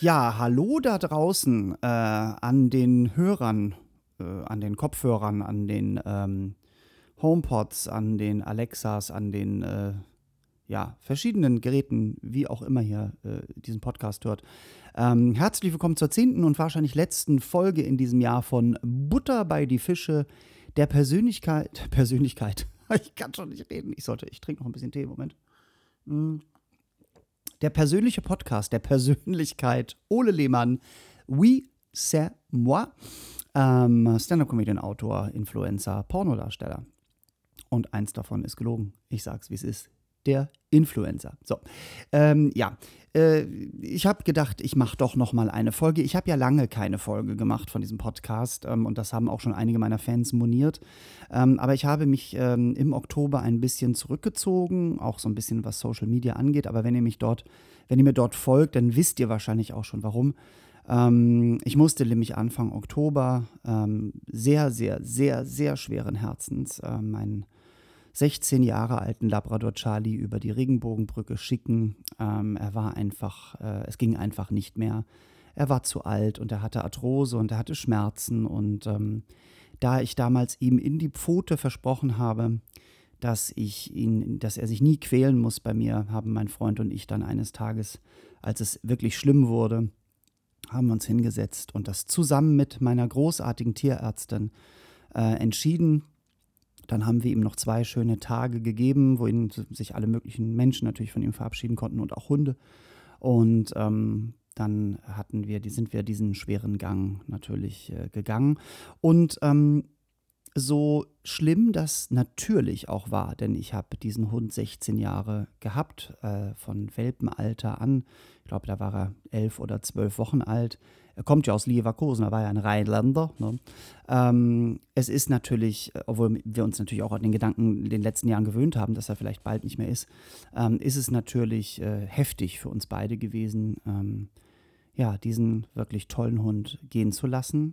Ja, hallo da draußen äh, an den Hörern, äh, an den Kopfhörern, an den ähm, HomePods, an den Alexas, an den äh, ja, verschiedenen Geräten, wie auch immer ihr äh, diesen Podcast hört. Ähm, herzlich willkommen zur zehnten und wahrscheinlich letzten Folge in diesem Jahr von Butter bei die Fische, der Persönlichkeit. Persönlichkeit. Ich kann schon nicht reden. Ich sollte, ich trinke noch ein bisschen Tee, Moment. Mm. Der persönliche Podcast der Persönlichkeit Ole Lehmann, Oui, c'est moi. Ähm, Stand-up-Comedian, Autor, Influencer, Pornodarsteller. Und eins davon ist gelogen. Ich sag's, wie es ist. Der Influencer. So, ähm, ja, äh, ich habe gedacht, ich mache doch noch mal eine Folge. Ich habe ja lange keine Folge gemacht von diesem Podcast ähm, und das haben auch schon einige meiner Fans moniert. Ähm, aber ich habe mich ähm, im Oktober ein bisschen zurückgezogen, auch so ein bisschen was Social Media angeht. Aber wenn ihr mich dort, wenn ihr mir dort folgt, dann wisst ihr wahrscheinlich auch schon warum. Ähm, ich musste nämlich Anfang Oktober ähm, sehr, sehr, sehr, sehr schweren Herzens äh, meinen 16 Jahre alten Labrador Charlie über die Regenbogenbrücke schicken. Ähm, er war einfach, äh, es ging einfach nicht mehr. Er war zu alt und er hatte Arthrose und er hatte Schmerzen. Und ähm, da ich damals ihm in die Pfote versprochen habe, dass ich ihn, dass er sich nie quälen muss bei mir, haben mein Freund und ich dann eines Tages, als es wirklich schlimm wurde, haben wir uns hingesetzt und das zusammen mit meiner großartigen Tierärztin äh, entschieden, dann haben wir ihm noch zwei schöne Tage gegeben, wohin sich alle möglichen Menschen natürlich von ihm verabschieden konnten und auch Hunde. Und ähm, dann hatten wir, sind wir diesen schweren Gang natürlich äh, gegangen. Und ähm, so schlimm das natürlich auch war, denn ich habe diesen Hund 16 Jahre gehabt, äh, von Welpenalter an. Ich glaube, da war er elf oder zwölf Wochen alt. Er kommt ja aus Leverkusen, er war ja ein Rheinländer. Ne? Ähm, es ist natürlich, obwohl wir uns natürlich auch an den Gedanken in den letzten Jahren gewöhnt haben, dass er vielleicht bald nicht mehr ist, ähm, ist es natürlich äh, heftig für uns beide gewesen, ähm, ja, diesen wirklich tollen Hund gehen zu lassen.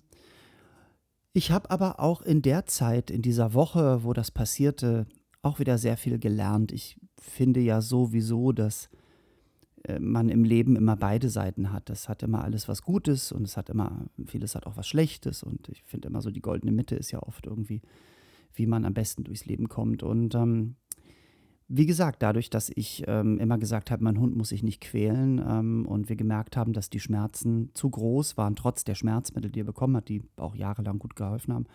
Ich habe aber auch in der Zeit, in dieser Woche, wo das passierte, auch wieder sehr viel gelernt. Ich finde ja sowieso, dass äh, man im Leben immer beide Seiten hat. Das hat immer alles was Gutes und es hat immer, vieles hat auch was Schlechtes. Und ich finde immer so, die goldene Mitte ist ja oft irgendwie, wie man am besten durchs Leben kommt. Und ähm, wie gesagt, dadurch, dass ich ähm, immer gesagt habe, mein Hund muss sich nicht quälen ähm, und wir gemerkt haben, dass die Schmerzen zu groß waren, trotz der Schmerzmittel, die er bekommen hat, die auch jahrelang gut geholfen haben,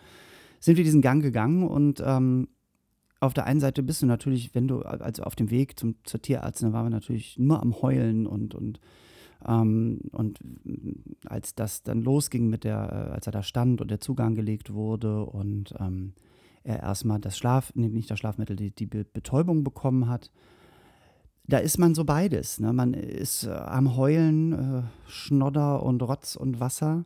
sind wir diesen Gang gegangen und ähm, auf der einen Seite bist du natürlich, wenn du, also auf dem Weg zum, zur Tierärztin, da waren wir natürlich nur am Heulen und, und, ähm, und als das dann losging mit der, äh, als er da stand und der Zugang gelegt wurde und ähm, er erstmal das Schlaf, nee, nicht das Schlafmittel, die, die Betäubung bekommen hat. Da ist man so beides. Ne? Man ist äh, am Heulen, äh, Schnodder und Rotz und Wasser,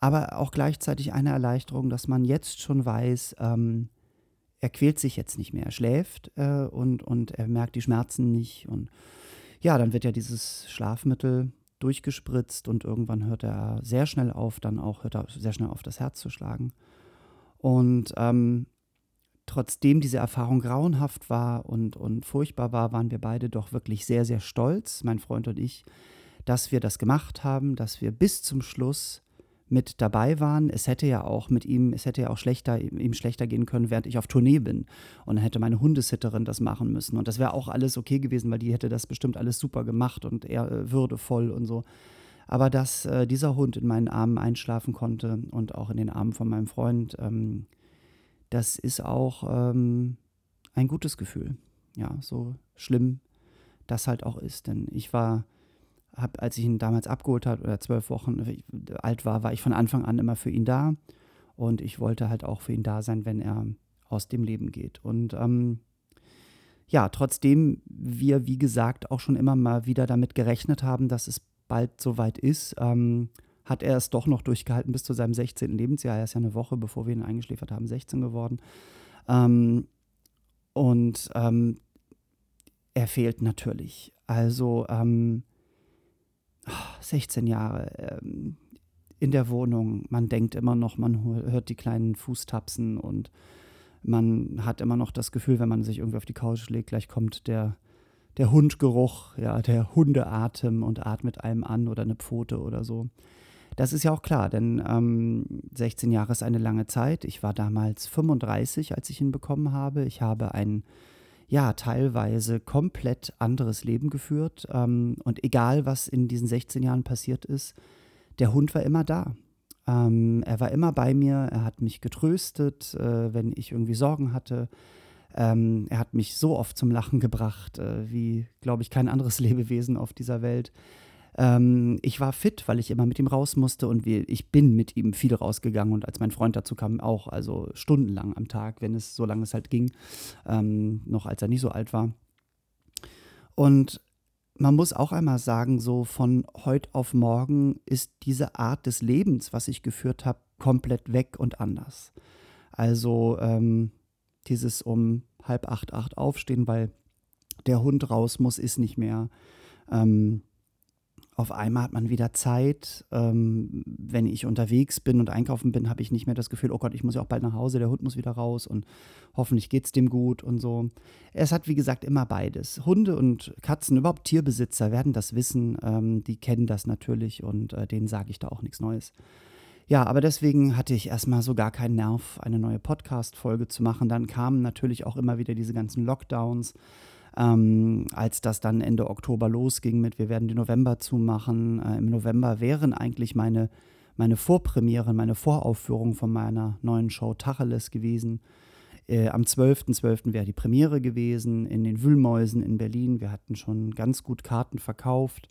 aber auch gleichzeitig eine Erleichterung, dass man jetzt schon weiß, ähm, er quält sich jetzt nicht mehr. Er schläft äh, und, und er merkt die Schmerzen nicht. Und ja, dann wird ja dieses Schlafmittel durchgespritzt und irgendwann hört er sehr schnell auf, dann auch hört er sehr schnell auf, das Herz zu schlagen. Und ähm, trotzdem diese Erfahrung grauenhaft war und, und furchtbar war, waren wir beide doch wirklich sehr, sehr stolz, mein Freund und ich, dass wir das gemacht haben, dass wir bis zum Schluss mit dabei waren. Es hätte ja auch mit ihm, es hätte ja auch schlechter, ihm schlechter gehen können, während ich auf Tournee bin. Und dann hätte meine Hundesitterin das machen müssen. Und das wäre auch alles okay gewesen, weil die hätte das bestimmt alles super gemacht und er äh, würdevoll und so. Aber dass äh, dieser Hund in meinen Armen einschlafen konnte und auch in den Armen von meinem Freund, ähm, das ist auch ähm, ein gutes Gefühl. Ja, so schlimm das halt auch ist. Denn ich war, hab, als ich ihn damals abgeholt habe oder zwölf Wochen alt war, war ich von Anfang an immer für ihn da. Und ich wollte halt auch für ihn da sein, wenn er aus dem Leben geht. Und ähm, ja, trotzdem wir, wie gesagt, auch schon immer mal wieder damit gerechnet haben, dass es bald soweit ist, ähm, hat er es doch noch durchgehalten bis zu seinem 16. Lebensjahr. Er ist ja eine Woche, bevor wir ihn eingeschläfert haben, 16 geworden. Ähm, und ähm, er fehlt natürlich. Also 16 ähm, Jahre ähm, in der Wohnung. Man denkt immer noch, man hört die kleinen Fußtapsen und man hat immer noch das Gefühl, wenn man sich irgendwie auf die Couch legt, gleich kommt der der Hundgeruch, ja, der Hundeatem und atmet einem an oder eine Pfote oder so. Das ist ja auch klar, denn ähm, 16 Jahre ist eine lange Zeit. Ich war damals 35, als ich ihn bekommen habe. Ich habe ein, ja, teilweise komplett anderes Leben geführt. Ähm, und egal, was in diesen 16 Jahren passiert ist, der Hund war immer da. Ähm, er war immer bei mir, er hat mich getröstet, äh, wenn ich irgendwie Sorgen hatte. Ähm, er hat mich so oft zum Lachen gebracht, äh, wie, glaube ich, kein anderes Lebewesen auf dieser Welt. Ähm, ich war fit, weil ich immer mit ihm raus musste und wir, ich bin mit ihm viel rausgegangen und als mein Freund dazu kam, auch, also stundenlang am Tag, wenn es so lange es halt ging, ähm, noch als er nicht so alt war. Und man muss auch einmal sagen, so von heute auf morgen ist diese Art des Lebens, was ich geführt habe, komplett weg und anders. Also ähm, dieses um halb acht, acht aufstehen, weil der Hund raus muss, ist nicht mehr. Ähm, auf einmal hat man wieder Zeit. Ähm, wenn ich unterwegs bin und einkaufen bin, habe ich nicht mehr das Gefühl, oh Gott, ich muss ja auch bald nach Hause, der Hund muss wieder raus und hoffentlich geht es dem gut und so. Es hat, wie gesagt, immer beides. Hunde und Katzen, überhaupt Tierbesitzer werden das wissen, ähm, die kennen das natürlich und äh, denen sage ich da auch nichts Neues. Ja, aber deswegen hatte ich erstmal so gar keinen Nerv, eine neue Podcast-Folge zu machen. Dann kamen natürlich auch immer wieder diese ganzen Lockdowns. Ähm, als das dann Ende Oktober losging mit, wir werden den November zumachen. Äh, Im November wären eigentlich meine, meine Vorpremieren, meine Voraufführung von meiner neuen Show Tacheles gewesen. Äh, am 12.12. .12. wäre die Premiere gewesen in den Wühlmäusen in Berlin. Wir hatten schon ganz gut Karten verkauft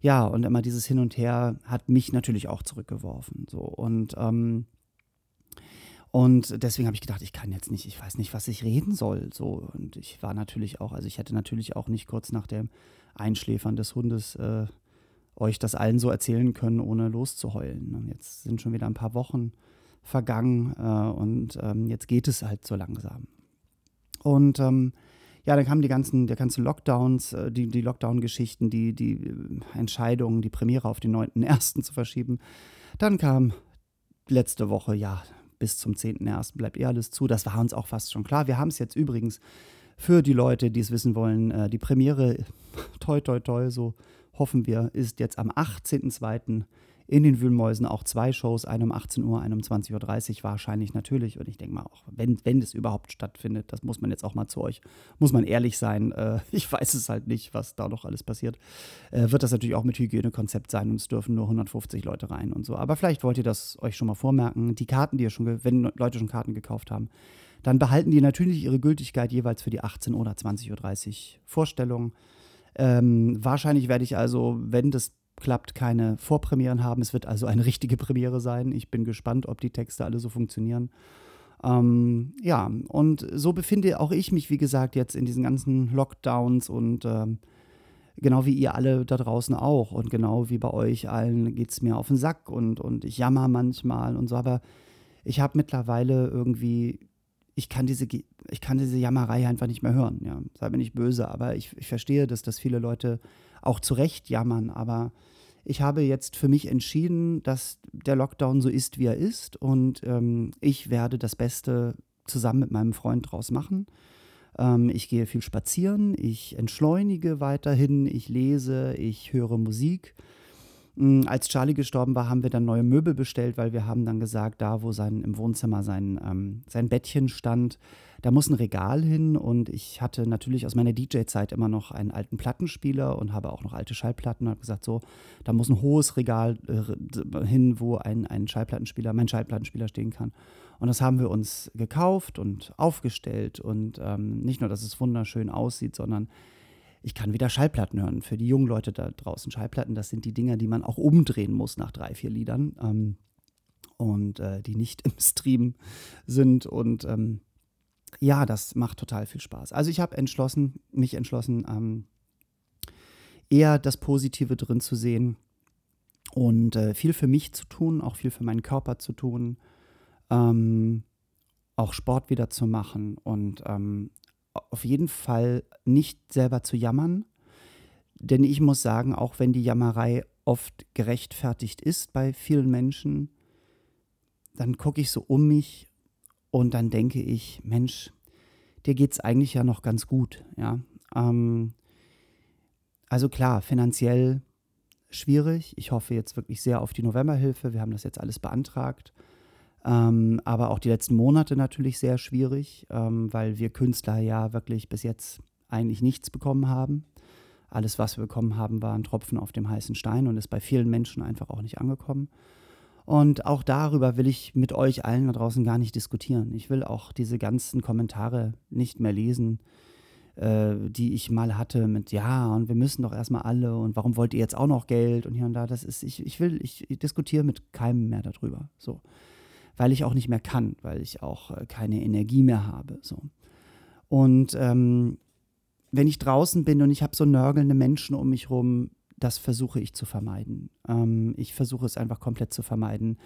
ja, und immer dieses Hin und Her hat mich natürlich auch zurückgeworfen. So. Und, ähm, und deswegen habe ich gedacht, ich kann jetzt nicht, ich weiß nicht, was ich reden soll. So. Und ich war natürlich auch, also ich hätte natürlich auch nicht kurz nach dem Einschläfern des Hundes äh, euch das allen so erzählen können, ohne loszuheulen. Und jetzt sind schon wieder ein paar Wochen vergangen äh, und ähm, jetzt geht es halt so langsam. Und ähm, ja, dann kamen die ganzen, der ganze Lockdowns, äh, die, die Lockdown-Geschichten, die, die äh, Entscheidungen, die Premiere auf den 9.1. zu verschieben. Dann kam letzte Woche, ja, bis zum 10.1. bleibt eh alles zu. Das war uns auch fast schon klar. Wir haben es jetzt übrigens für die Leute, die es wissen wollen, äh, die Premiere, toi, toi, toi, so hoffen wir, ist jetzt am 18.02 in den Wühlmäusen auch zwei Shows, eine um 18 Uhr, eine um 20.30 Uhr wahrscheinlich natürlich. Und ich denke mal auch, wenn, wenn das überhaupt stattfindet, das muss man jetzt auch mal zu euch, muss man ehrlich sein. Äh, ich weiß es halt nicht, was da noch alles passiert. Äh, wird das natürlich auch mit Hygienekonzept sein und es dürfen nur 150 Leute rein und so. Aber vielleicht wollt ihr das euch schon mal vormerken. Die Karten, die ihr schon, wenn Leute schon Karten gekauft haben, dann behalten die natürlich ihre Gültigkeit jeweils für die 18 oder 20.30 Uhr Vorstellung. Ähm, wahrscheinlich werde ich also, wenn das klappt, keine Vorpremieren haben. Es wird also eine richtige Premiere sein. Ich bin gespannt, ob die Texte alle so funktionieren. Ähm, ja, und so befinde auch ich mich, wie gesagt, jetzt in diesen ganzen Lockdowns und ähm, genau wie ihr alle da draußen auch. Und genau wie bei euch allen geht es mir auf den Sack und, und ich jammer manchmal und so. Aber ich habe mittlerweile irgendwie, ich kann diese, ich kann diese Jammerei einfach nicht mehr hören. Ja. Sei mir nicht böse, aber ich, ich verstehe, dass das viele Leute auch zu Recht jammern, aber ich habe jetzt für mich entschieden, dass der Lockdown so ist, wie er ist und ähm, ich werde das Beste zusammen mit meinem Freund draus machen. Ähm, ich gehe viel spazieren, ich entschleunige weiterhin, ich lese, ich höre Musik. Ähm, als Charlie gestorben war, haben wir dann neue Möbel bestellt, weil wir haben dann gesagt, da wo sein im Wohnzimmer sein, ähm, sein Bettchen stand, da muss ein Regal hin und ich hatte natürlich aus meiner DJ-Zeit immer noch einen alten Plattenspieler und habe auch noch alte Schallplatten und habe gesagt, so, da muss ein hohes Regal äh, hin, wo ein, ein Schallplattenspieler, mein Schallplattenspieler stehen kann. Und das haben wir uns gekauft und aufgestellt und ähm, nicht nur, dass es wunderschön aussieht, sondern ich kann wieder Schallplatten hören. Für die jungen Leute da draußen, Schallplatten, das sind die Dinger, die man auch umdrehen muss nach drei, vier Liedern ähm, und äh, die nicht im Stream sind und ähm, ja, das macht total viel Spaß. Also ich habe entschlossen, mich entschlossen, ähm, eher das Positive drin zu sehen und äh, viel für mich zu tun, auch viel für meinen Körper zu tun, ähm, auch Sport wieder zu machen und ähm, auf jeden Fall nicht selber zu jammern. Denn ich muss sagen, auch wenn die Jammerei oft gerechtfertigt ist bei vielen Menschen, dann gucke ich so um mich und dann denke ich, Mensch, dir geht es eigentlich ja noch ganz gut. Ja? Ähm, also klar, finanziell schwierig. Ich hoffe jetzt wirklich sehr auf die Novemberhilfe. Wir haben das jetzt alles beantragt. Ähm, aber auch die letzten Monate natürlich sehr schwierig, ähm, weil wir Künstler ja wirklich bis jetzt eigentlich nichts bekommen haben. Alles, was wir bekommen haben, war ein Tropfen auf dem heißen Stein und ist bei vielen Menschen einfach auch nicht angekommen. Und auch darüber will ich mit euch allen da draußen gar nicht diskutieren. Ich will auch diese ganzen Kommentare nicht mehr lesen, äh, die ich mal hatte mit ja und wir müssen doch erstmal alle und warum wollt ihr jetzt auch noch Geld und hier und da. Das ist, ich, ich will, ich, diskutiere mit keinem mehr darüber. So. Weil ich auch nicht mehr kann, weil ich auch äh, keine Energie mehr habe. So. Und ähm, wenn ich draußen bin und ich habe so nörgelnde Menschen um mich rum, das versuche ich zu vermeiden. Ähm, ich versuche es einfach komplett zu vermeiden,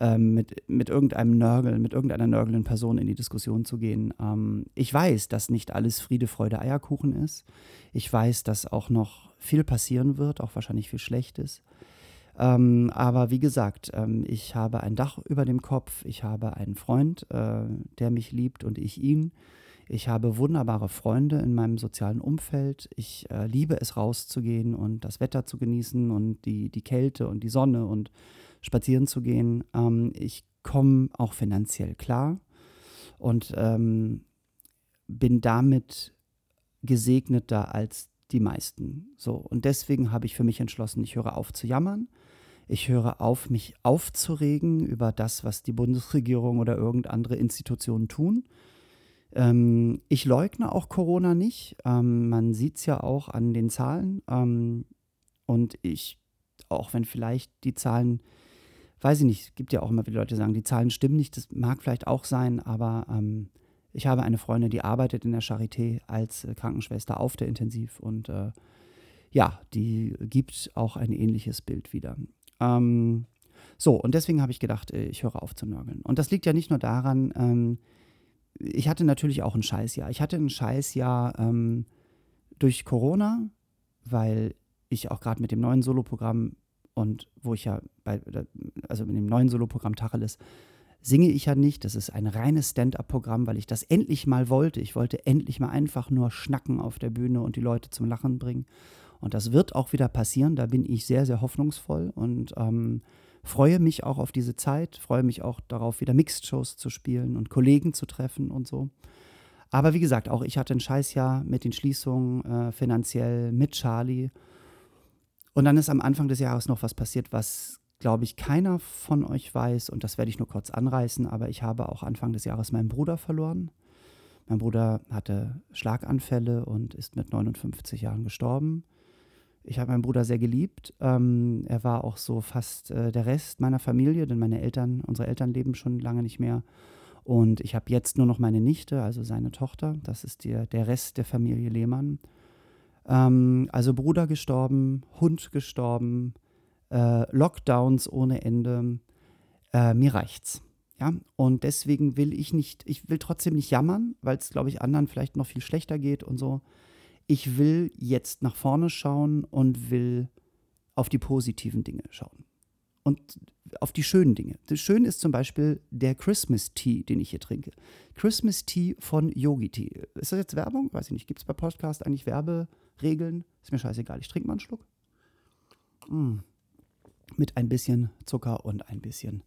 ähm, mit, mit irgendeinem Nörgel, mit irgendeiner nörgelnden Person in die Diskussion zu gehen. Ähm, ich weiß, dass nicht alles Friede, Freude, Eierkuchen ist. Ich weiß, dass auch noch viel passieren wird, auch wahrscheinlich viel Schlechtes. Ähm, aber wie gesagt, ähm, ich habe ein Dach über dem Kopf, ich habe einen Freund, äh, der mich liebt und ich ihn. Ich habe wunderbare Freunde in meinem sozialen Umfeld. Ich äh, liebe es, rauszugehen und das Wetter zu genießen und die, die Kälte und die Sonne und spazieren zu gehen. Ähm, ich komme auch finanziell klar und ähm, bin damit gesegneter als die meisten. So, und deswegen habe ich für mich entschlossen, ich höre auf zu jammern. Ich höre auf, mich aufzuregen über das, was die Bundesregierung oder irgendeine andere Institutionen tun. Ähm, ich leugne auch Corona nicht. Ähm, man sieht es ja auch an den Zahlen. Ähm, und ich, auch wenn vielleicht die Zahlen, weiß ich nicht, es gibt ja auch immer wieder Leute, die sagen, die Zahlen stimmen nicht. Das mag vielleicht auch sein, aber ähm, ich habe eine Freundin, die arbeitet in der Charité als äh, Krankenschwester auf der Intensiv und äh, ja, die gibt auch ein ähnliches Bild wieder. Ähm, so, und deswegen habe ich gedacht, äh, ich höre auf zu nörgeln. Und das liegt ja nicht nur daran, ähm, ich hatte natürlich auch ein Scheißjahr. Ich hatte ein Scheißjahr ähm, durch Corona, weil ich auch gerade mit dem neuen Soloprogramm und wo ich ja bei, also mit dem neuen Soloprogramm Tacheles singe ich ja nicht. Das ist ein reines Stand-up-Programm, weil ich das endlich mal wollte. Ich wollte endlich mal einfach nur schnacken auf der Bühne und die Leute zum Lachen bringen. Und das wird auch wieder passieren. Da bin ich sehr, sehr hoffnungsvoll und ähm, freue mich auch auf diese Zeit, freue mich auch darauf, wieder Mixed-Shows zu spielen und Kollegen zu treffen und so. Aber wie gesagt, auch ich hatte ein Scheißjahr mit den Schließungen äh, finanziell, mit Charlie. Und dann ist am Anfang des Jahres noch was passiert, was, glaube ich, keiner von euch weiß. Und das werde ich nur kurz anreißen. Aber ich habe auch Anfang des Jahres meinen Bruder verloren. Mein Bruder hatte Schlaganfälle und ist mit 59 Jahren gestorben. Ich habe meinen Bruder sehr geliebt. Ähm, er war auch so fast äh, der Rest meiner Familie, denn meine Eltern, unsere Eltern leben schon lange nicht mehr. Und ich habe jetzt nur noch meine Nichte, also seine Tochter. Das ist der, der Rest der Familie Lehmann. Ähm, also Bruder gestorben, Hund gestorben, äh, Lockdowns ohne Ende. Äh, mir reicht's. Ja, und deswegen will ich nicht, ich will trotzdem nicht jammern, weil es, glaube ich, anderen vielleicht noch viel schlechter geht und so ich will jetzt nach vorne schauen und will auf die positiven Dinge schauen. Und auf die schönen Dinge. Das Schöne ist zum Beispiel der Christmas Tea, den ich hier trinke. Christmas Tea von Yogi Tea. Ist das jetzt Werbung? Weiß ich nicht. Gibt es bei Podcast eigentlich Werberegeln? Ist mir scheißegal. Ich trinke mal einen Schluck. Mm. Mit ein bisschen Zucker und ein bisschen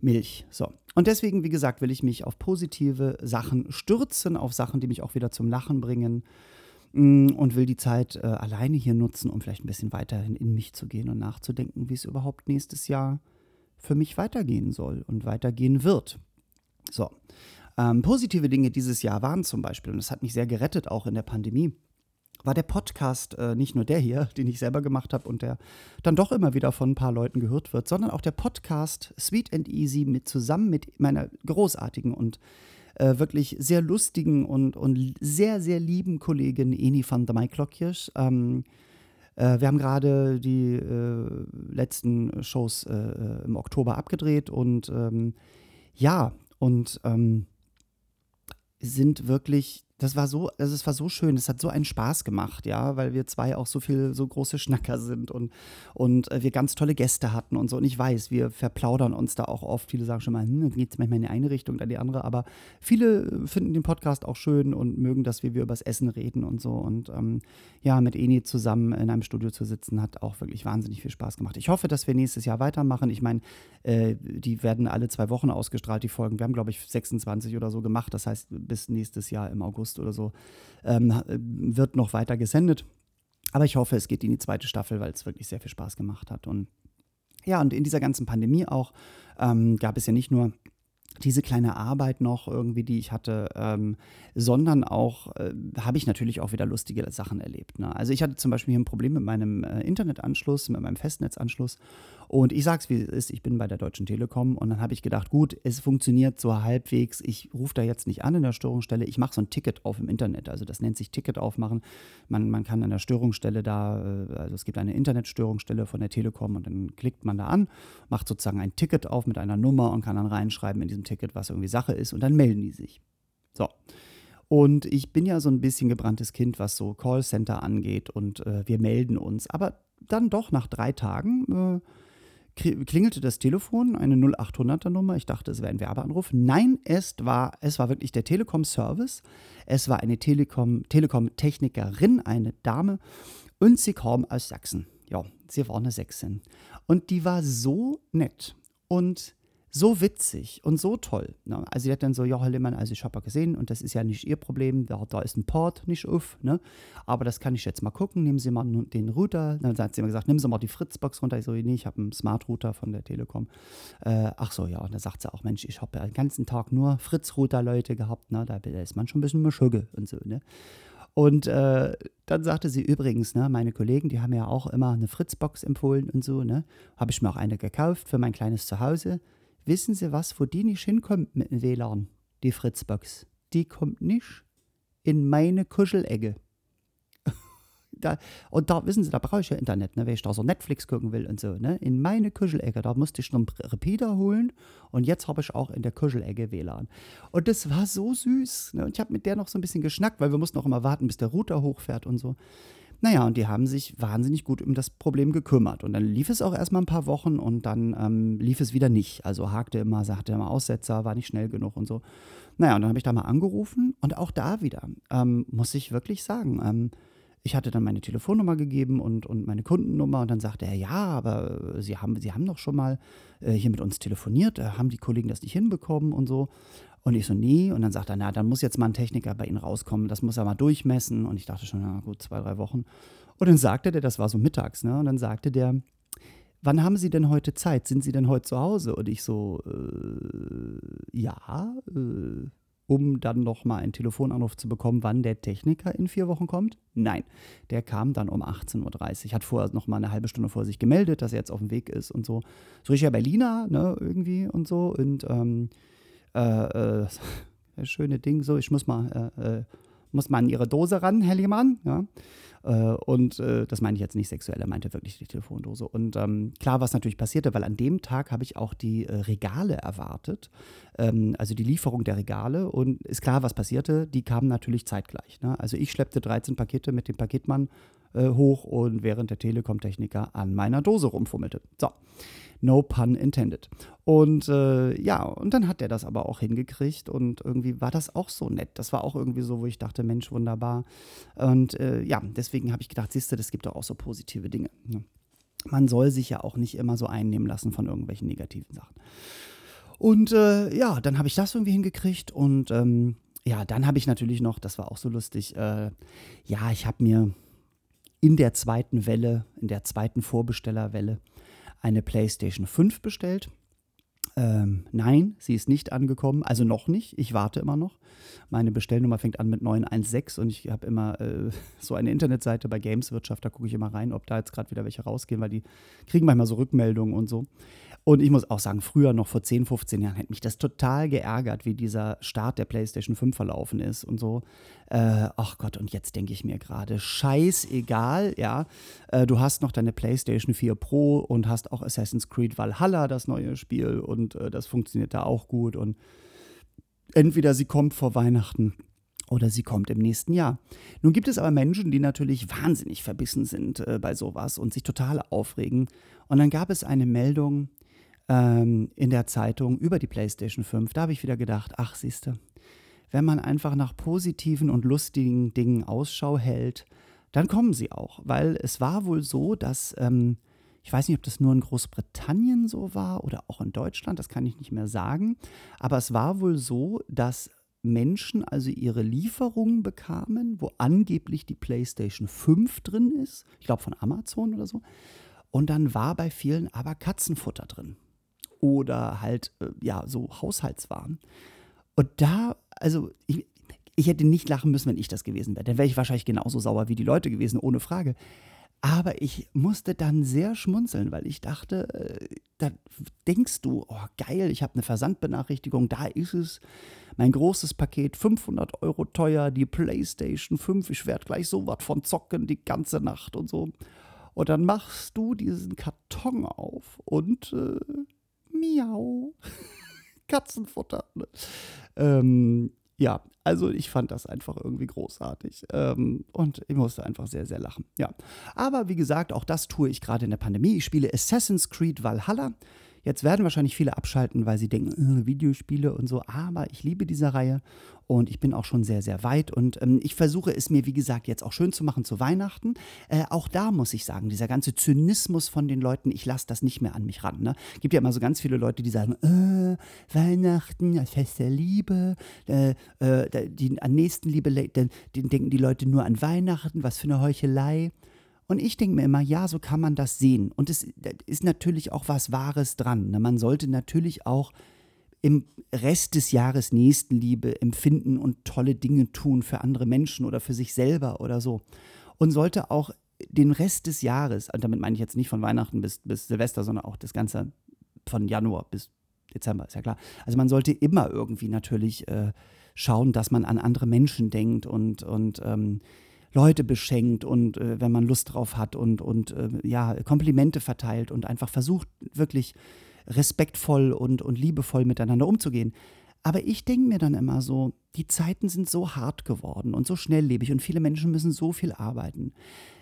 Milch. So. Und deswegen, wie gesagt, will ich mich auf positive Sachen stürzen, auf Sachen, die mich auch wieder zum Lachen bringen. Mm, und will die Zeit äh, alleine hier nutzen, um vielleicht ein bisschen weiterhin in mich zu gehen und nachzudenken, wie es überhaupt nächstes Jahr für mich weitergehen soll und weitergehen wird. So. Ähm, positive Dinge dieses Jahr waren zum Beispiel, und das hat mich sehr gerettet, auch in der Pandemie, war der Podcast, äh, nicht nur der hier, den ich selber gemacht habe und der dann doch immer wieder von ein paar Leuten gehört wird, sondern auch der Podcast Sweet and Easy mit zusammen mit meiner großartigen und äh, wirklich sehr lustigen und, und sehr, sehr lieben Kollegin Eni van der Maiklokjes. Ähm, äh, wir haben gerade die äh, letzten Shows äh, äh, im Oktober abgedreht und ähm, ja, und ähm, sind wirklich das war so, also es war so schön, es hat so einen Spaß gemacht, ja, weil wir zwei auch so viel, so große Schnacker sind und, und äh, wir ganz tolle Gäste hatten und so. Und ich weiß, wir verplaudern uns da auch oft. Viele sagen schon mal, hm, geht es manchmal in die eine Richtung, dann die andere, aber viele finden den Podcast auch schön und mögen, dass wir, wir übers Essen reden und so. Und ähm, ja, mit Eni zusammen in einem Studio zu sitzen, hat auch wirklich wahnsinnig viel Spaß gemacht. Ich hoffe, dass wir nächstes Jahr weitermachen. Ich meine, äh, die werden alle zwei Wochen ausgestrahlt, die Folgen. Wir haben, glaube ich, 26 oder so gemacht. Das heißt, bis nächstes Jahr im August August oder so, ähm, wird noch weiter gesendet. Aber ich hoffe, es geht in die zweite Staffel, weil es wirklich sehr viel Spaß gemacht hat. Und ja, und in dieser ganzen Pandemie auch ähm, gab es ja nicht nur diese kleine Arbeit noch irgendwie, die ich hatte, ähm, sondern auch äh, habe ich natürlich auch wieder lustige Sachen erlebt. Ne? Also ich hatte zum Beispiel hier ein Problem mit meinem äh, Internetanschluss, mit meinem Festnetzanschluss und ich sage es, wie es ist, ich bin bei der Deutschen Telekom und dann habe ich gedacht, gut, es funktioniert so halbwegs, ich rufe da jetzt nicht an in der Störungsstelle, ich mache so ein Ticket auf im Internet, also das nennt sich Ticket aufmachen. Man, man kann an der Störungsstelle da, äh, also es gibt eine Internetstörungsstelle von der Telekom und dann klickt man da an, macht sozusagen ein Ticket auf mit einer Nummer und kann dann reinschreiben in diesem Ticket, was irgendwie Sache ist und dann melden die sich. So. Und ich bin ja so ein bisschen gebranntes Kind, was so Callcenter angeht und äh, wir melden uns. Aber dann doch nach drei Tagen äh, klingelte das Telefon, eine 0800er Nummer. Ich dachte, es wäre ein Werbeanruf. Nein, es war, es war wirklich der Telekom-Service. Es war eine Telekom-Technikerin, eine Dame, und sie kam aus Sachsen. Ja, sie war eine Sächsin. Und die war so nett und so witzig und so toll. Ne? Also sie hat dann so, ja, Herr Lehmann, also ich habe ja gesehen und das ist ja nicht Ihr Problem, da, da ist ein Port nicht auf, ne? aber das kann ich jetzt mal gucken, nehmen Sie mal den Router, dann hat sie immer gesagt, nehmen Sie mal die Fritzbox runter, ich so, nee, ich habe einen Smart Router von der Telekom. Äh, ach so, ja, und da sagt sie auch, Mensch, ich habe ja den ganzen Tag nur Fritz-Router-Leute gehabt, ne? da ist man schon ein bisschen Mischugge und so, ne? Und äh, dann sagte sie übrigens, ne, meine Kollegen, die haben ja auch immer eine Fritzbox empfohlen und so, ne? Habe ich mir auch eine gekauft für mein kleines Zuhause. Wissen Sie was, wo die nicht hinkommt mit dem WLAN? Die Fritzbox. Die kommt nicht in meine Kuschelecke. da, und da, wissen Sie, da brauche ich ja Internet, ne, wenn ich da so Netflix gucken will und so. Ne? In meine Kuschelecke, da musste ich noch einen Repeater holen und jetzt habe ich auch in der Kuschelecke WLAN. Und das war so süß. Ne? Und ich habe mit der noch so ein bisschen geschnackt, weil wir mussten auch immer warten, bis der Router hochfährt und so. Naja, und die haben sich wahnsinnig gut um das Problem gekümmert. Und dann lief es auch erstmal ein paar Wochen und dann ähm, lief es wieder nicht. Also hakte immer, sagte immer Aussetzer, war nicht schnell genug und so. Naja, und dann habe ich da mal angerufen und auch da wieder, ähm, muss ich wirklich sagen, ähm, ich hatte dann meine Telefonnummer gegeben und, und meine Kundennummer und dann sagte er, ja, aber Sie haben, Sie haben doch schon mal äh, hier mit uns telefoniert, äh, haben die Kollegen das nicht hinbekommen und so. Und ich so, nee. Und dann sagt er, na, dann muss jetzt mal ein Techniker bei Ihnen rauskommen. Das muss er mal durchmessen. Und ich dachte schon, na gut, zwei, drei Wochen. Und dann sagte der, das war so mittags, ne? Und dann sagte der, wann haben Sie denn heute Zeit? Sind Sie denn heute zu Hause? Und ich so, äh, ja, äh, um dann nochmal einen Telefonanruf zu bekommen, wann der Techniker in vier Wochen kommt? Nein, der kam dann um 18.30 Uhr. Hat vorher nochmal eine halbe Stunde vor sich gemeldet, dass er jetzt auf dem Weg ist und so. So richtiger Berliner, ne, irgendwie und so. Und ähm, äh, äh, schöne Ding, so, ich muss mal, äh, äh, muss mal an ihre Dose ran, Herr Lehmann, ja. Äh, und äh, das meine ich jetzt nicht sexuell, er meinte wirklich die Telefondose. Und ähm, klar, was natürlich passierte, weil an dem Tag habe ich auch die Regale erwartet, ähm, also die Lieferung der Regale. Und ist klar, was passierte, die kamen natürlich zeitgleich. Ne? Also ich schleppte 13 Pakete mit dem Paketmann hoch und während der Telekom-Techniker an meiner Dose rumfummelte. So. No pun intended. Und äh, ja, und dann hat er das aber auch hingekriegt und irgendwie war das auch so nett. Das war auch irgendwie so, wo ich dachte, Mensch, wunderbar. Und äh, ja, deswegen habe ich gedacht, siehst du, das gibt doch auch so positive Dinge. Ne? Man soll sich ja auch nicht immer so einnehmen lassen von irgendwelchen negativen Sachen. Und äh, ja, dann habe ich das irgendwie hingekriegt und ähm, ja, dann habe ich natürlich noch, das war auch so lustig, äh, ja, ich habe mir in der zweiten Welle, in der zweiten Vorbestellerwelle, eine PlayStation 5 bestellt. Ähm, nein, sie ist nicht angekommen, also noch nicht. Ich warte immer noch. Meine Bestellnummer fängt an mit 916 und ich habe immer äh, so eine Internetseite bei Gameswirtschaft, da gucke ich immer rein, ob da jetzt gerade wieder welche rausgehen, weil die kriegen manchmal so Rückmeldungen und so. Und ich muss auch sagen, früher noch vor 10, 15 Jahren hätte mich das total geärgert, wie dieser Start der PlayStation 5 verlaufen ist und so. Äh, ach Gott, und jetzt denke ich mir gerade, scheißegal, ja. Äh, du hast noch deine PlayStation 4 Pro und hast auch Assassin's Creed Valhalla, das neue Spiel, und äh, das funktioniert da auch gut. Und entweder sie kommt vor Weihnachten oder sie kommt im nächsten Jahr. Nun gibt es aber Menschen, die natürlich wahnsinnig verbissen sind äh, bei sowas und sich total aufregen. Und dann gab es eine Meldung ähm, in der Zeitung über die PlayStation 5. Da habe ich wieder gedacht, ach siehste, wenn man einfach nach positiven und lustigen Dingen Ausschau hält, dann kommen sie auch. Weil es war wohl so, dass, ähm, ich weiß nicht, ob das nur in Großbritannien so war oder auch in Deutschland, das kann ich nicht mehr sagen, aber es war wohl so, dass Menschen also ihre Lieferungen bekamen, wo angeblich die PlayStation 5 drin ist, ich glaube von Amazon oder so. Und dann war bei vielen aber Katzenfutter drin. Oder halt, äh, ja, so Haushaltswaren. Und da, also ich, ich hätte nicht lachen müssen, wenn ich das gewesen wäre. Dann wäre ich wahrscheinlich genauso sauer wie die Leute gewesen, ohne Frage. Aber ich musste dann sehr schmunzeln, weil ich dachte, äh, da denkst du, oh geil, ich habe eine Versandbenachrichtigung, da ist es. Mein großes Paket, 500 Euro teuer, die PlayStation 5, ich werde gleich so was von zocken die ganze Nacht und so. Und dann machst du diesen Karton auf und äh, miau. Katzenfutter. Ne? Ähm, ja, also ich fand das einfach irgendwie großartig. Ähm, und ich musste einfach sehr, sehr lachen. Ja. Aber wie gesagt, auch das tue ich gerade in der Pandemie. Ich spiele Assassin's Creed Valhalla. Jetzt werden wahrscheinlich viele abschalten, weil sie denken, äh, Videospiele und so. Aber ich liebe diese Reihe und ich bin auch schon sehr, sehr weit. Und ähm, ich versuche es mir, wie gesagt, jetzt auch schön zu machen zu Weihnachten. Äh, auch da muss ich sagen, dieser ganze Zynismus von den Leuten, ich lasse das nicht mehr an mich ran. Ne? Gibt ja immer so ganz viele Leute, die sagen, äh, Weihnachten, das Fest der Liebe, äh, äh die, an Nächstenliebe den denken die Leute nur an Weihnachten, was für eine Heuchelei. Und ich denke mir immer, ja, so kann man das sehen. Und es ist natürlich auch was Wahres dran. Ne? Man sollte natürlich auch im Rest des Jahres Nächstenliebe empfinden und tolle Dinge tun für andere Menschen oder für sich selber oder so. Und sollte auch den Rest des Jahres, und damit meine ich jetzt nicht von Weihnachten bis, bis Silvester, sondern auch das Ganze von Januar bis Dezember, ist ja klar. Also man sollte immer irgendwie natürlich äh, schauen, dass man an andere Menschen denkt und, und ähm, Leute beschenkt und äh, wenn man Lust drauf hat und, und äh, ja, Komplimente verteilt und einfach versucht, wirklich respektvoll und, und liebevoll miteinander umzugehen. Aber ich denke mir dann immer so, die Zeiten sind so hart geworden und so schnelllebig und viele Menschen müssen so viel arbeiten.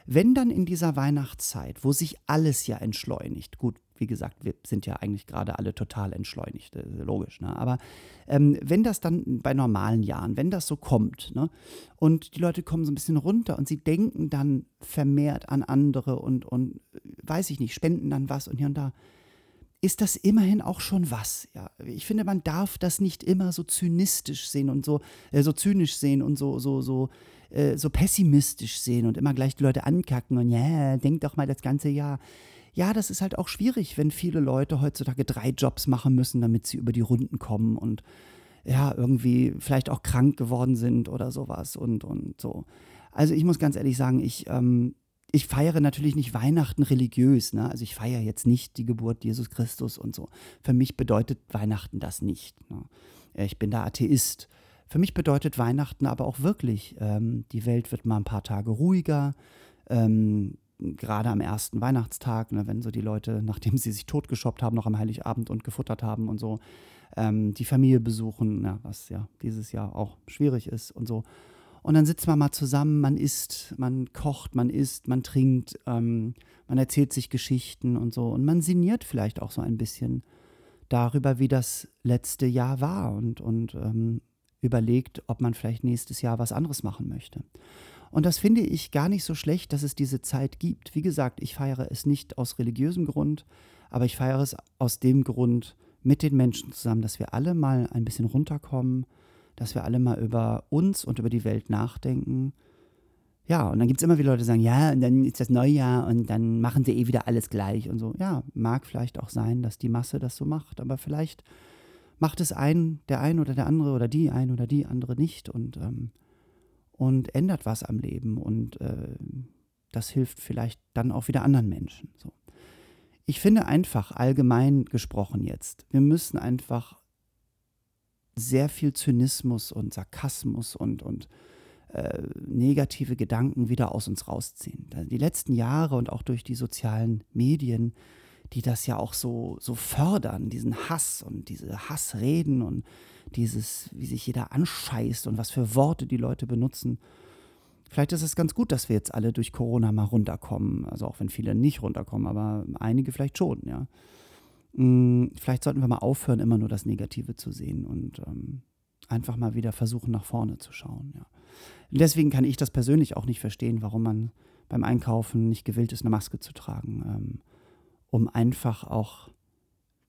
Wenn dann in dieser Weihnachtszeit, wo sich alles ja entschleunigt, gut, wie gesagt, wir sind ja eigentlich gerade alle total entschleunigt, logisch, ne? aber ähm, wenn das dann bei normalen Jahren, wenn das so kommt ne? und die Leute kommen so ein bisschen runter und sie denken dann vermehrt an andere und, und weiß ich nicht, spenden dann was und hier und da, ist das immerhin auch schon was. Ja, ich finde, man darf das nicht immer so zynistisch sehen und so, äh, so zynisch sehen und so, so, so, äh, so pessimistisch sehen und immer gleich die Leute ankacken und ja, denk doch mal das ganze Jahr. Ja, das ist halt auch schwierig, wenn viele Leute heutzutage drei Jobs machen müssen, damit sie über die Runden kommen und ja, irgendwie vielleicht auch krank geworden sind oder sowas und, und so. Also ich muss ganz ehrlich sagen, ich, ähm, ich feiere natürlich nicht Weihnachten religiös. Ne? Also ich feiere jetzt nicht die Geburt Jesus Christus und so. Für mich bedeutet Weihnachten das nicht. Ne? Ich bin da Atheist. Für mich bedeutet Weihnachten aber auch wirklich, ähm, die Welt wird mal ein paar Tage ruhiger. Ähm, gerade am ersten Weihnachtstag, ne, wenn so die Leute, nachdem sie sich totgeschoppt haben, noch am Heiligabend und gefuttert haben und so, ähm, die Familie besuchen, na, was ja dieses Jahr auch schwierig ist und so. Und dann sitzt man mal zusammen, man isst, man kocht, man isst, man trinkt, ähm, man erzählt sich Geschichten und so. Und man sinniert vielleicht auch so ein bisschen darüber, wie das letzte Jahr war und, und ähm, überlegt, ob man vielleicht nächstes Jahr was anderes machen möchte. Und das finde ich gar nicht so schlecht, dass es diese Zeit gibt. Wie gesagt, ich feiere es nicht aus religiösem Grund, aber ich feiere es aus dem Grund mit den Menschen zusammen, dass wir alle mal ein bisschen runterkommen, dass wir alle mal über uns und über die Welt nachdenken. Ja, und dann gibt es immer wieder Leute, die sagen, ja, und dann ist das Neujahr und dann machen sie eh wieder alles gleich und so. Ja, mag vielleicht auch sein, dass die Masse das so macht, aber vielleicht macht es ein, der ein oder der andere oder die ein oder die andere nicht und, ähm, und ändert was am Leben und äh, das hilft vielleicht dann auch wieder anderen Menschen. So. Ich finde einfach, allgemein gesprochen jetzt, wir müssen einfach sehr viel Zynismus und Sarkasmus und, und äh, negative Gedanken wieder aus uns rausziehen. Die letzten Jahre und auch durch die sozialen Medien, die das ja auch so, so fördern, diesen Hass und diese Hassreden und dieses, wie sich jeder anscheißt und was für Worte die Leute benutzen. Vielleicht ist es ganz gut, dass wir jetzt alle durch Corona mal runterkommen. Also auch wenn viele nicht runterkommen, aber einige vielleicht schon, ja. Hm, vielleicht sollten wir mal aufhören, immer nur das Negative zu sehen und ähm, einfach mal wieder versuchen, nach vorne zu schauen, ja. deswegen kann ich das persönlich auch nicht verstehen, warum man beim Einkaufen nicht gewillt ist, eine Maske zu tragen, ähm, um einfach auch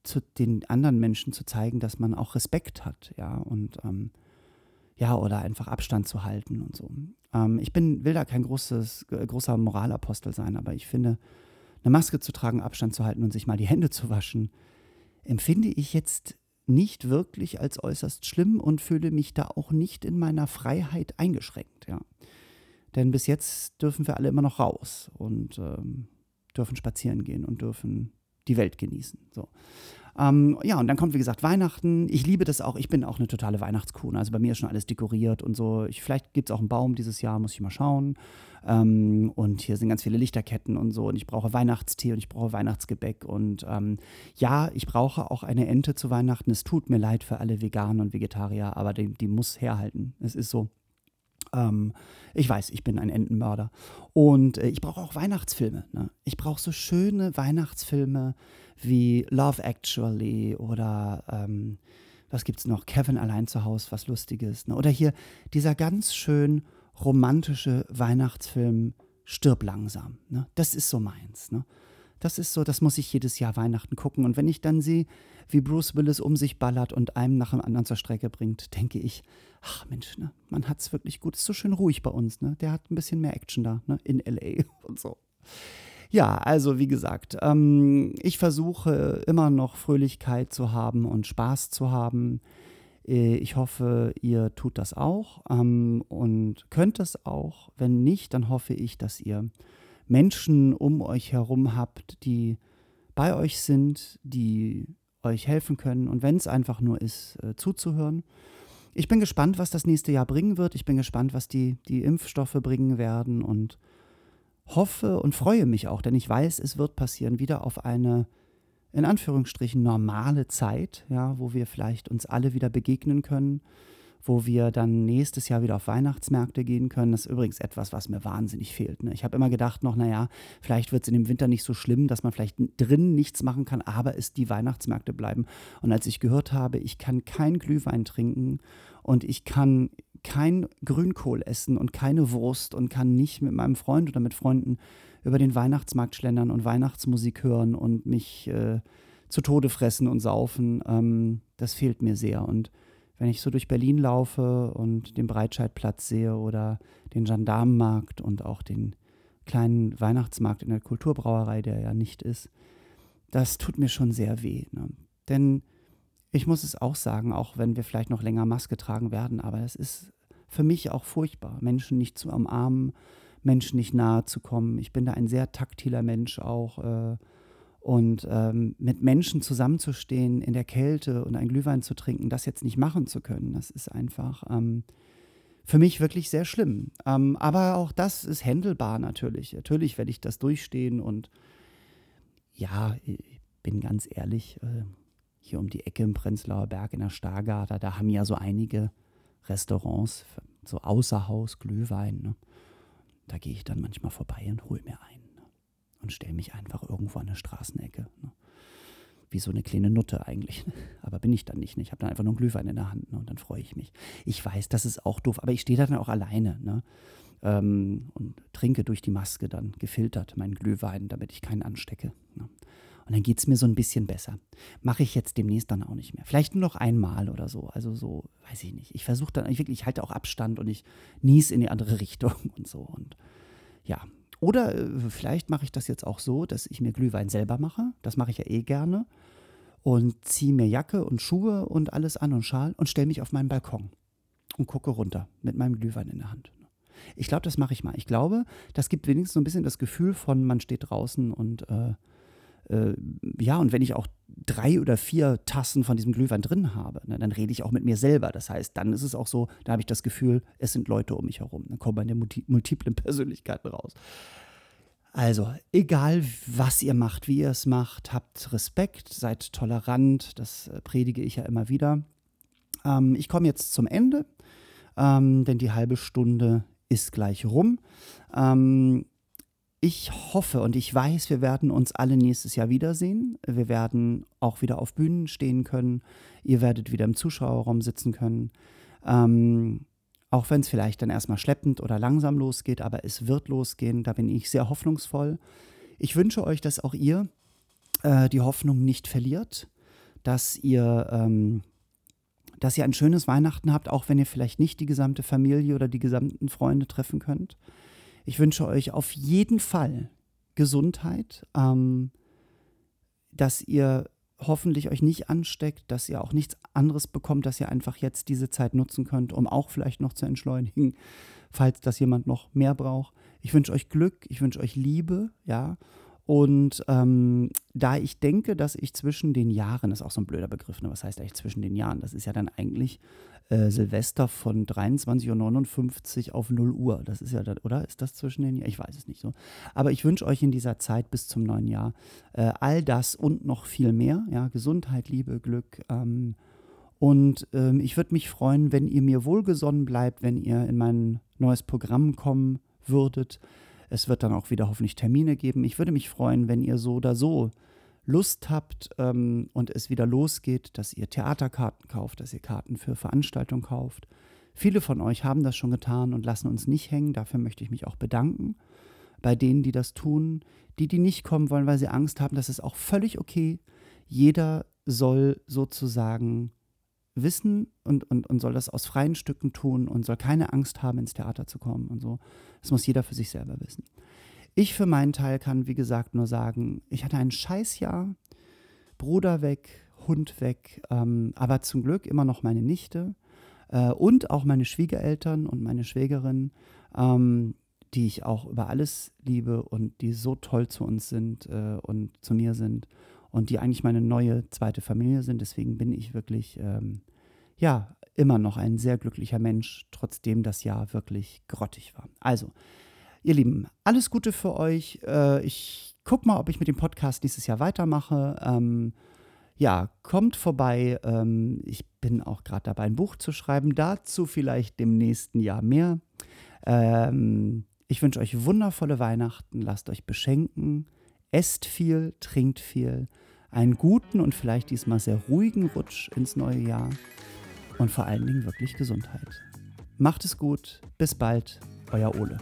zu den anderen Menschen zu zeigen, dass man auch Respekt hat, ja, und ähm, ja, oder einfach Abstand zu halten und so. Ähm, ich bin, will da kein großes, großer Moralapostel sein, aber ich finde, eine Maske zu tragen, Abstand zu halten und sich mal die Hände zu waschen, empfinde ich jetzt nicht wirklich als äußerst schlimm und fühle mich da auch nicht in meiner Freiheit eingeschränkt, ja. Denn bis jetzt dürfen wir alle immer noch raus und ähm, dürfen spazieren gehen und dürfen die Welt genießen. So. Ähm, ja, und dann kommt, wie gesagt, Weihnachten. Ich liebe das auch. Ich bin auch eine totale Weihnachtskuh. Also bei mir ist schon alles dekoriert und so. Ich, vielleicht gibt es auch einen Baum dieses Jahr, muss ich mal schauen. Ähm, und hier sind ganz viele Lichterketten und so. Und ich brauche Weihnachtstee und ich brauche Weihnachtsgebäck. Und ähm, ja, ich brauche auch eine Ente zu Weihnachten. Es tut mir leid für alle Veganer und Vegetarier, aber die, die muss herhalten. Es ist so. Ähm, ich weiß, ich bin ein Entenmörder. Und äh, ich brauche auch Weihnachtsfilme. Ne? Ich brauche so schöne Weihnachtsfilme wie Love Actually oder ähm, was gibt's noch? Kevin allein zu Hause, was Lustiges. Ne? Oder hier dieser ganz schön romantische Weihnachtsfilm Stirb langsam. Ne? Das ist so meins. Ne? Das ist so, das muss ich jedes Jahr Weihnachten gucken. Und wenn ich dann sehe, wie Bruce Willis um sich ballert und einem nach dem anderen zur Strecke bringt, denke ich, ach Mensch, ne, man hat es wirklich gut. Ist so schön ruhig bei uns, ne? Der hat ein bisschen mehr Action da, ne? In LA und so. Ja, also wie gesagt, ähm, ich versuche immer noch Fröhlichkeit zu haben und Spaß zu haben. Äh, ich hoffe, ihr tut das auch ähm, und könnt es auch. Wenn nicht, dann hoffe ich, dass ihr Menschen um euch herum habt, die bei euch sind, die euch helfen können und wenn es einfach nur ist, äh, zuzuhören. Ich bin gespannt, was das nächste Jahr bringen wird. Ich bin gespannt, was die, die Impfstoffe bringen werden und hoffe und freue mich auch, denn ich weiß, es wird passieren, wieder auf eine in Anführungsstrichen normale Zeit, ja, wo wir vielleicht uns alle wieder begegnen können, wo wir dann nächstes Jahr wieder auf Weihnachtsmärkte gehen können. Das ist übrigens etwas, was mir wahnsinnig fehlt. Ne? Ich habe immer gedacht noch, naja, vielleicht wird es in dem Winter nicht so schlimm, dass man vielleicht drin nichts machen kann, aber es die Weihnachtsmärkte bleiben. Und als ich gehört habe, ich kann kein Glühwein trinken und ich kann kein Grünkohl essen und keine Wurst und kann nicht mit meinem Freund oder mit Freunden über den Weihnachtsmarkt schlendern und Weihnachtsmusik hören und mich äh, zu Tode fressen und saufen. Ähm, das fehlt mir sehr. Und wenn ich so durch Berlin laufe und den Breitscheidplatz sehe oder den Gendarmenmarkt und auch den kleinen Weihnachtsmarkt in der Kulturbrauerei, der ja nicht ist, das tut mir schon sehr weh. Ne? Denn ich muss es auch sagen, auch wenn wir vielleicht noch länger Maske tragen werden, aber es ist für mich auch furchtbar, Menschen nicht zu umarmen, Menschen nicht nahe zu kommen. Ich bin da ein sehr taktiler Mensch auch. Äh, und ähm, mit Menschen zusammenzustehen in der Kälte und ein Glühwein zu trinken, das jetzt nicht machen zu können, das ist einfach ähm, für mich wirklich sehr schlimm. Ähm, aber auch das ist händelbar natürlich. Natürlich werde ich das durchstehen und ja, ich bin ganz ehrlich, äh, hier um die Ecke im Prenzlauer Berg in der Stargarder, da haben ja so einige Restaurants, so Außerhaus, Glühwein. Ne? Da gehe ich dann manchmal vorbei und hole mir einen ne? Und stelle mich einfach irgendwo an der Straßenecke. Ne? Wie so eine kleine Nutte eigentlich. Aber bin ich dann nicht. Ne? Ich habe dann einfach nur einen Glühwein in der Hand ne? und dann freue ich mich. Ich weiß, das ist auch doof, aber ich stehe da dann auch alleine. Ne? Ähm, und trinke durch die Maske dann gefiltert meinen Glühwein, damit ich keinen anstecke. Ne? Und dann geht es mir so ein bisschen besser. Mache ich jetzt demnächst dann auch nicht mehr. Vielleicht nur noch einmal oder so. Also so, weiß ich nicht. Ich versuche dann, ich wirklich, ich halte auch Abstand und ich nies in die andere Richtung und so. Und ja. Oder äh, vielleicht mache ich das jetzt auch so, dass ich mir Glühwein selber mache. Das mache ich ja eh gerne. Und ziehe mir Jacke und Schuhe und alles an und Schal und stelle mich auf meinen Balkon und gucke runter mit meinem Glühwein in der Hand. Ich glaube, das mache ich mal. Ich glaube, das gibt wenigstens so ein bisschen das Gefühl von, man steht draußen und äh, äh, ja, und wenn ich auch drei oder vier Tassen von diesem Glühwein drin habe, ne, dann rede ich auch mit mir selber. Das heißt, dann ist es auch so, da habe ich das Gefühl, es sind Leute um mich herum. Dann kommen meine multi multiplen Persönlichkeiten raus. Also, egal was ihr macht, wie ihr es macht, habt Respekt, seid tolerant, das äh, predige ich ja immer wieder. Ähm, ich komme jetzt zum Ende, ähm, denn die halbe Stunde ist gleich rum. Ähm, ich hoffe und ich weiß, wir werden uns alle nächstes Jahr wiedersehen. Wir werden auch wieder auf Bühnen stehen können. Ihr werdet wieder im Zuschauerraum sitzen können. Ähm, auch wenn es vielleicht dann erstmal schleppend oder langsam losgeht, aber es wird losgehen. Da bin ich sehr hoffnungsvoll. Ich wünsche euch, dass auch ihr äh, die Hoffnung nicht verliert, dass ihr, ähm, dass ihr ein schönes Weihnachten habt, auch wenn ihr vielleicht nicht die gesamte Familie oder die gesamten Freunde treffen könnt. Ich wünsche euch auf jeden Fall Gesundheit, ähm, dass ihr hoffentlich euch nicht ansteckt, dass ihr auch nichts anderes bekommt, dass ihr einfach jetzt diese Zeit nutzen könnt, um auch vielleicht noch zu entschleunigen, falls das jemand noch mehr braucht. Ich wünsche euch Glück, ich wünsche euch Liebe, ja. Und ähm, da ich denke, dass ich zwischen den Jahren, das ist auch so ein blöder Begriff, ne? was heißt eigentlich zwischen den Jahren? Das ist ja dann eigentlich äh, Silvester von 23.59 Uhr auf 0 Uhr. Das ist ja dann, oder? Ist das zwischen den Jahren? Ich weiß es nicht so. Aber ich wünsche euch in dieser Zeit bis zum neuen Jahr äh, all das und noch viel mehr. Ja, Gesundheit, Liebe, Glück. Ähm, und ähm, ich würde mich freuen, wenn ihr mir wohlgesonnen bleibt, wenn ihr in mein neues Programm kommen würdet. Es wird dann auch wieder hoffentlich Termine geben. Ich würde mich freuen, wenn ihr so oder so Lust habt ähm, und es wieder losgeht, dass ihr Theaterkarten kauft, dass ihr Karten für Veranstaltungen kauft. Viele von euch haben das schon getan und lassen uns nicht hängen. Dafür möchte ich mich auch bedanken. Bei denen, die das tun, die, die nicht kommen wollen, weil sie Angst haben, das ist auch völlig okay. Jeder soll sozusagen wissen und, und, und soll das aus freien Stücken tun und soll keine Angst haben, ins Theater zu kommen und so. Das muss jeder für sich selber wissen. Ich für meinen Teil kann, wie gesagt, nur sagen, ich hatte ein Scheißjahr. Bruder weg, Hund weg, ähm, aber zum Glück immer noch meine Nichte äh, und auch meine Schwiegereltern und meine Schwägerin, ähm, die ich auch über alles liebe und die so toll zu uns sind äh, und zu mir sind und die eigentlich meine neue zweite Familie sind. Deswegen bin ich wirklich, ähm, ja, immer noch ein sehr glücklicher Mensch, trotzdem das Jahr wirklich grottig war. Also, Ihr Lieben, alles Gute für euch. Äh, ich gucke mal, ob ich mit dem Podcast nächstes Jahr weitermache. Ähm, ja, kommt vorbei. Ähm, ich bin auch gerade dabei, ein Buch zu schreiben. Dazu vielleicht dem nächsten Jahr mehr. Ähm, ich wünsche euch wundervolle Weihnachten. Lasst euch beschenken. Esst viel, trinkt viel. Einen guten und vielleicht diesmal sehr ruhigen Rutsch ins neue Jahr. Und vor allen Dingen wirklich Gesundheit. Macht es gut. Bis bald. Euer Ole.